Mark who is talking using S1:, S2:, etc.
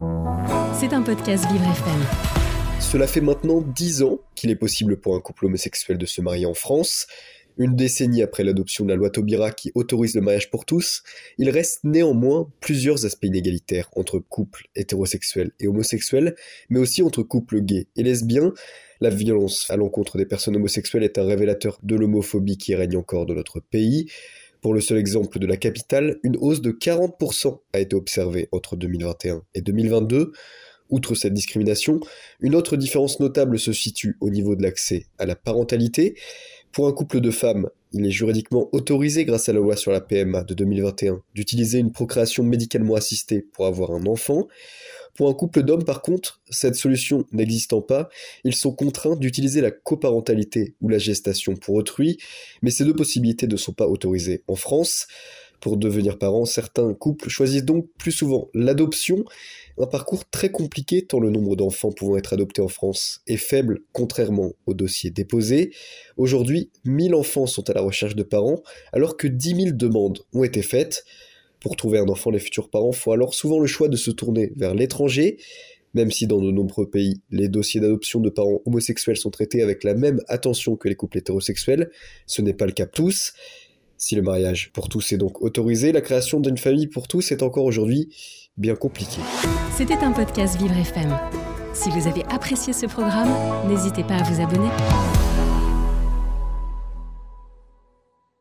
S1: C'est un podcast Vivre FM.
S2: Cela fait maintenant 10 ans qu'il est possible pour un couple homosexuel de se marier en France. Une décennie après l'adoption de la loi Taubira qui autorise le mariage pour tous, il reste néanmoins plusieurs aspects inégalitaires entre couples hétérosexuels et homosexuels, mais aussi entre couples gays et lesbiens. La violence à l'encontre des personnes homosexuelles est un révélateur de l'homophobie qui règne encore dans notre pays. Pour le seul exemple de la capitale, une hausse de 40% a été observée entre 2021 et 2022. Outre cette discrimination, une autre différence notable se situe au niveau de l'accès à la parentalité. Pour un couple de femmes, il est juridiquement autorisé grâce à la loi sur la PMA de 2021 d'utiliser une procréation médicalement assistée pour avoir un enfant. Pour un couple d'hommes, par contre, cette solution n'existant pas, ils sont contraints d'utiliser la coparentalité ou la gestation pour autrui, mais ces deux possibilités ne sont pas autorisées en France. Pour devenir parents, certains couples choisissent donc plus souvent l'adoption, un parcours très compliqué tant le nombre d'enfants pouvant être adoptés en France est faible contrairement aux dossiers déposés. Aujourd'hui, 1000 enfants sont à la recherche de parents alors que 10 000 demandes ont été faites. Pour trouver un enfant, les futurs parents font alors souvent le choix de se tourner vers l'étranger, même si dans de nombreux pays, les dossiers d'adoption de parents homosexuels sont traités avec la même attention que les couples hétérosexuels, ce n'est pas le cas tous. Si le mariage pour tous est donc autorisé, la création d'une famille pour tous est encore aujourd'hui bien compliquée.
S1: C'était un podcast Vivre FM. Si vous avez apprécié ce programme, n'hésitez pas à vous abonner.